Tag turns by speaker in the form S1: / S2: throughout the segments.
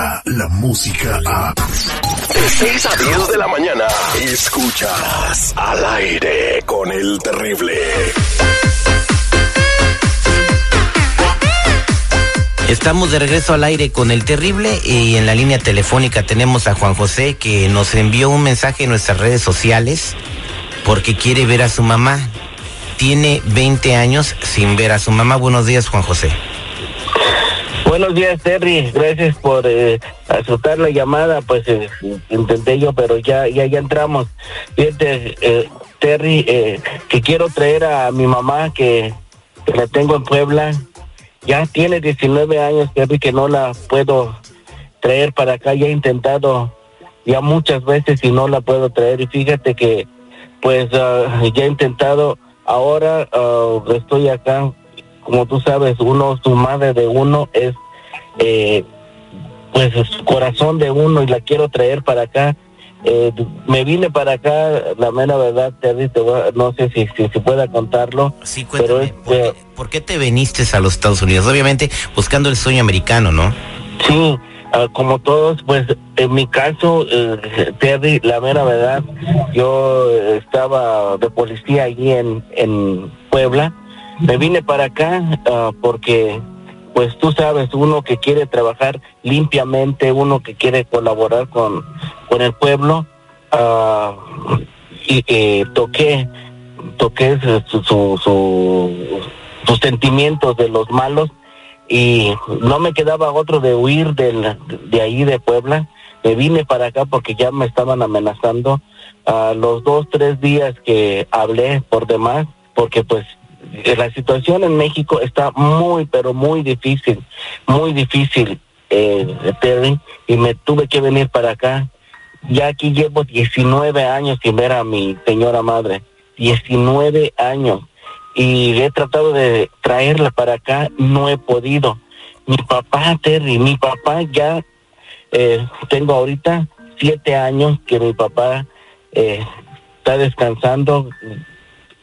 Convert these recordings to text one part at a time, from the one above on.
S1: llega la música a...
S2: De 6 a 10 de la mañana, escuchas al aire con el terrible.
S3: Estamos de regreso al aire con el terrible y en la línea telefónica tenemos a Juan José que nos envió un mensaje en nuestras redes sociales porque quiere ver a su mamá. Tiene 20 años sin ver a su mamá. Buenos días, Juan José.
S4: Buenos días, Terry. Gracias por eh, aceptar la llamada. Pues eh, intenté yo, pero ya, ya, ya entramos. Fíjate, eh, Terry, eh, que quiero traer a mi mamá que, la tengo en Puebla. Ya tiene 19 años, Terry, que no la puedo traer para acá. Ya he intentado ya muchas veces y no la puedo traer. Y fíjate que, pues, ah, ya he intentado. Ahora ah, estoy acá como tú sabes, uno, su madre de uno es, eh, pues, su corazón de uno y la quiero traer para acá. Eh, me vine para acá, la mera verdad, Terry, te voy no sé si, si, si pueda contarlo.
S3: Sí,
S4: pero
S3: cuéntame,
S4: es,
S3: ¿por, qué, por qué te viniste a los Estados Unidos? Obviamente buscando el sueño americano, ¿no?
S4: Sí, ah, como todos, pues en mi caso, eh, Terry, la mera verdad, yo estaba de policía allí en, en Puebla. Me vine para acá ah, porque, pues tú sabes, uno que quiere trabajar limpiamente, uno que quiere colaborar con, con el pueblo, ah, y eh, toqué, toqué su, su, su- sus sentimientos de los malos y no me quedaba otro de huir del, de ahí de Puebla. Me vine para acá porque ya me estaban amenazando a los dos, tres días que hablé por demás, porque pues la situación en México está muy, pero muy difícil, muy difícil, eh, Terry, y me tuve que venir para acá. Ya aquí llevo 19 años sin ver a mi señora madre, 19 años y he tratado de traerla para acá, no he podido. Mi papá, Terry, mi papá ya, eh, tengo ahorita siete años que mi papá eh, está descansando.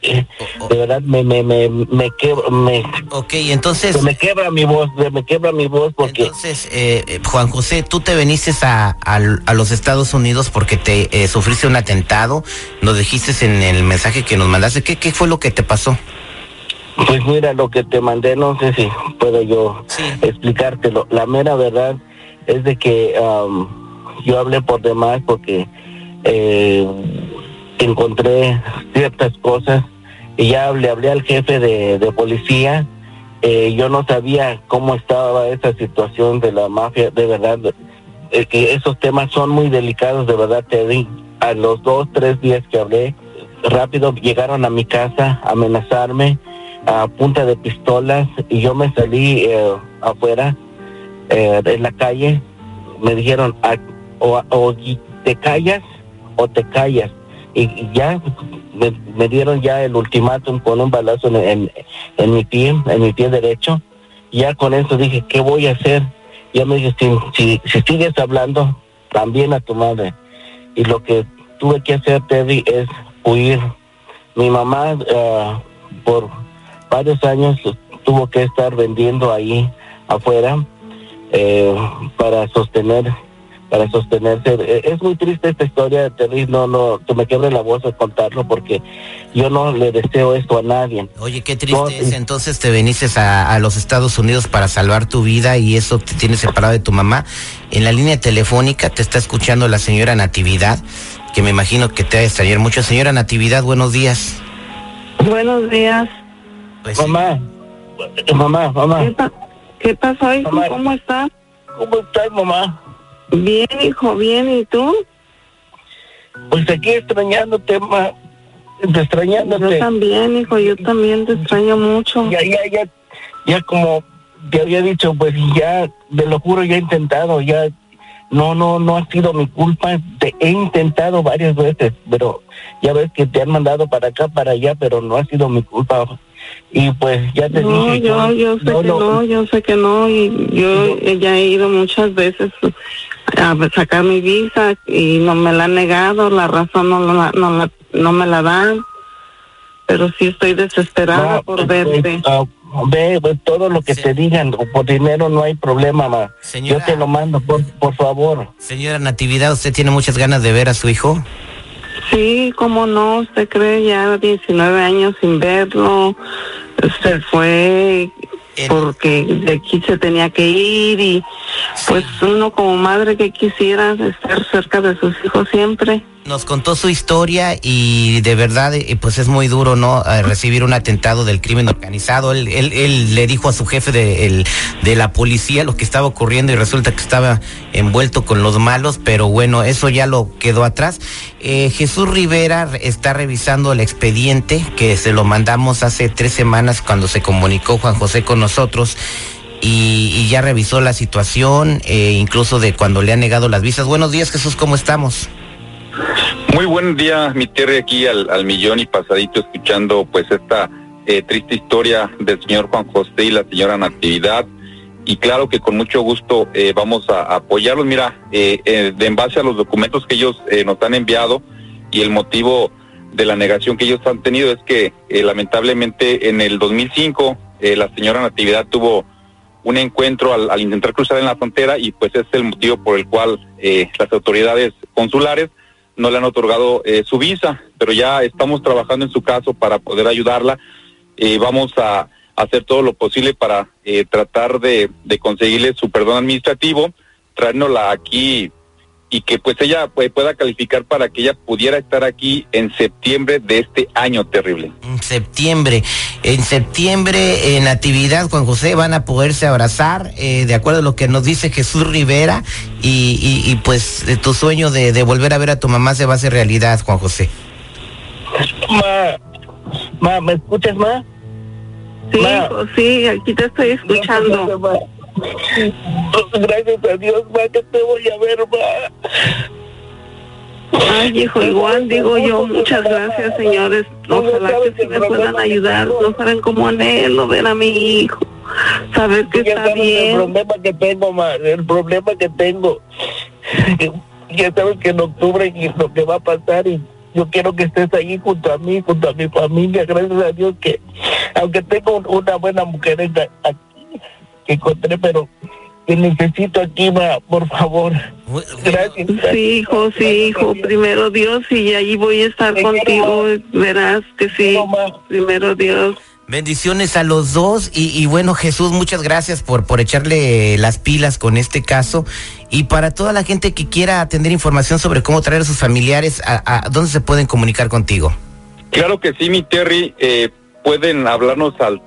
S4: Eh, de verdad me me me me quebra, me,
S3: Ok, entonces...
S4: se me quebra mi voz, se me quebra mi voz porque
S3: Entonces, eh, eh, Juan José, tú te viniste a, a- a los Estados Unidos porque te eh, sufriste un atentado. Nos dijiste en el mensaje que nos mandaste. ¿Qué, qué fue lo que te pasó?
S4: Pues mira, lo que te mandé, no sé si puedo yo
S3: Sí.
S4: explicártelo. La mera verdad es de que am, yo hablé por demás porque eh, encontré ciertas cosas y ya le hablé al jefe de, policía. Eh, yo no sabía cómo estaba esa situación de la mafia, de verdad. eh, que esos temas son muy delicados, de verdad, Teddy. A los dos, tres días que hablé, rápido llegaron a mi casa a amenazarme a punta de pistolas y yo me salí eh, afuera eh, en la calle. Me dijeron, "Ah, o te callas o te callas. Y, ya me, dieron ya el ultimátum con un balazo en, en, mi pie, en mi pie derecho. Ya con eso dije, ¿qué voy a hacer? Ya me dije, si, si, si sigues hablando, también a tu madre. Y lo que tuve que hacer, Teddy, es huir. Mi mamá, ah, por varios años, tuvo que estar vendiendo ahí afuera eh, para sostener para sostenerse. Eh, Es muy triste esta historia, Terry, no, no, que me quebre la voz al contarlo porque yo no le deseo esto a nadie.
S3: Oye, qué triste
S4: No,
S3: es.
S4: eh.
S3: Entonces te viniste a, a los Estados Unidos para salvar tu vida y eso te tiene separado de tu mamá. En la línea telefónica te está escuchando la señora Natividad, que me imagino que te va a extrañar mucho. Señora Natividad, buenos días.
S5: Buenos días.
S3: Pues.
S4: Mamá, eh, mamá,
S5: ¿Qué,
S4: mamá,
S5: pa- qué pasó, hijo?
S4: Mamá.
S5: ¿Cómo estás?
S4: ¿cómo estás, mamá?
S5: Bien, hijo, bien. ¿Y tú?
S4: Pues aquí extrañándote,
S5: Yo
S4: extrañándote.
S5: también, hijo, yo también te extraño mucho.
S4: Ya, ya, ya, ya como te había dicho, pues ya, te lo juro, ya he intentado, ya, no, no, no ha sido mi culpa, te he intentado varias veces, pero ya ves que te han mandado para acá, para allá, pero no ha sido mi culpa. Y pues ya te
S5: No,
S4: dije.
S5: yo, yo sé
S4: no,
S5: que
S4: no,
S5: no, yo sé que no. Y yo ya he ido muchas veces a sacar mi visa y no me la han negado, la razón no, la, no, la, no me la dan. Pero sí estoy desesperada
S4: no,
S5: por
S4: pues,
S5: verte.
S4: ah, ve, ve, todo lo que
S3: Sí.
S4: te digan, por dinero no hay problema, ma.
S3: Señora.
S4: Yo te lo mando, por, por favor.
S3: Señora Natividad, ¿usted tiene muchas ganas de ver a su hijo?
S5: Sí, cómo no, usted cree ya 19 años sin verlo, se fue porque de aquí se tenía que ir y pues uno como madre que quisiera estar cerca de sus hijos siempre.
S3: Nos contó su historia y de verdad, eh, pues es muy duro, ¿no? Recibir un atentado del crimen organizado. Él, él, le dijo a su jefe de, el- de la policía lo que estaba ocurriendo y resulta que estaba envuelto con los malos, pero bueno, eso ya lo quedó atrás. Eh, Jesús Rivera está revisando el expediente que se lo mandamos hace tres semanas cuando se comunicó Juan José con nosotros. Y, y ya revisó la situación, eh, incluso de cuando le han negado las visas. Buenos días, Jesús, ¿cómo estamos?
S6: Muy buen día, mi Terry, aquí al, al millón y pasadito escuchando pues esta eh, triste historia del señor Juan José y la señora Natividad. Y claro que con mucho gusto eh, vamos a, apoyarlos. Mira, eh, eh, de en base a los documentos que ellos nos han enviado y el motivo de la negación que ellos han tenido es que lamentablemente en el 2005 eh, la señora Natividad tuvo un encuentro al, al intentar cruzar en la frontera y pues es el motivo por el cual eh, las autoridades consulares no le han otorgado eh, su visa, pero ya estamos trabajando en su caso para poder ayudarla. Eh, vamos a hacer todo lo posible para eh, tratar de, conseguirle su perdón administrativo, traérnosla aquí y que pues ella pues, pueda calificar para que ella pudiera estar aquí en septiembre de este año terrible.
S3: En septiembre. En septiembre, en Natividad, Juan José, van a poderse abrazar, eh, de acuerdo a lo que nos dice Jesús Rivera, y, y, y, pues de tu sueño de, de, volver a ver a tu mamá se va a hacer realidad, Juan José.
S4: Ma, ma, ¿me escuchas, ma?
S5: Sí,
S4: Ma.
S5: sí, aquí te estoy escuchando.
S4: Gracias a Dios, ma, que te voy a ver, ma.
S5: Ay, hijo, igual digo yo, muchas gracias, señores. Ojalá que sí me puedan ayudar. No saben cómo anhelo ver a mi hijo. Saber que
S4: ya
S5: está
S4: sabes el
S5: bien.
S4: problema que tengo, ma, el problema que tengo. Ya sabes que en octubre y lo que va a pasar y yo quiero que estés ahí junto a mí, junto a mi familia, gracias a Dios que, aunque tengo un- una buena mujer aquí que encontré, pero que necesito aquí, ma, por favor. Gracias.
S5: Sí, hijo, sí, hijo. Primero Dios y allí voy a estar
S4: Te
S5: contigo. Verás que sí. Primero Dios.
S3: Bendiciones a los dos y, y, bueno Jesús, muchas gracias por, por echarle las pilas con este caso y para toda la gente que quiera tener información sobre cómo traer a sus familiares, ¿a, a dónde se pueden comunicar contigo?
S6: Claro que sí, mi Terry, eh, pueden hablarnos al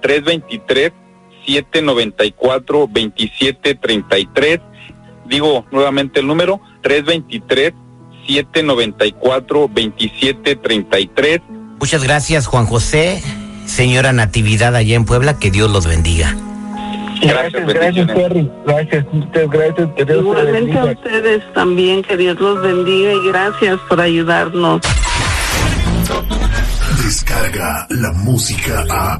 S6: 323-794-2733. Digo nuevamente el número, 323-794-2733.
S3: Muchas gracias Juan José, señora Natividad allá en Puebla, que Dios los bendiga.
S4: Gracias, gracias. Terry. Gracias, muchas gracias. Que Dios te
S5: Igualmente a ustedes también. Que Dios los bendiga y gracias por ayudarnos.
S1: Descarga la música a.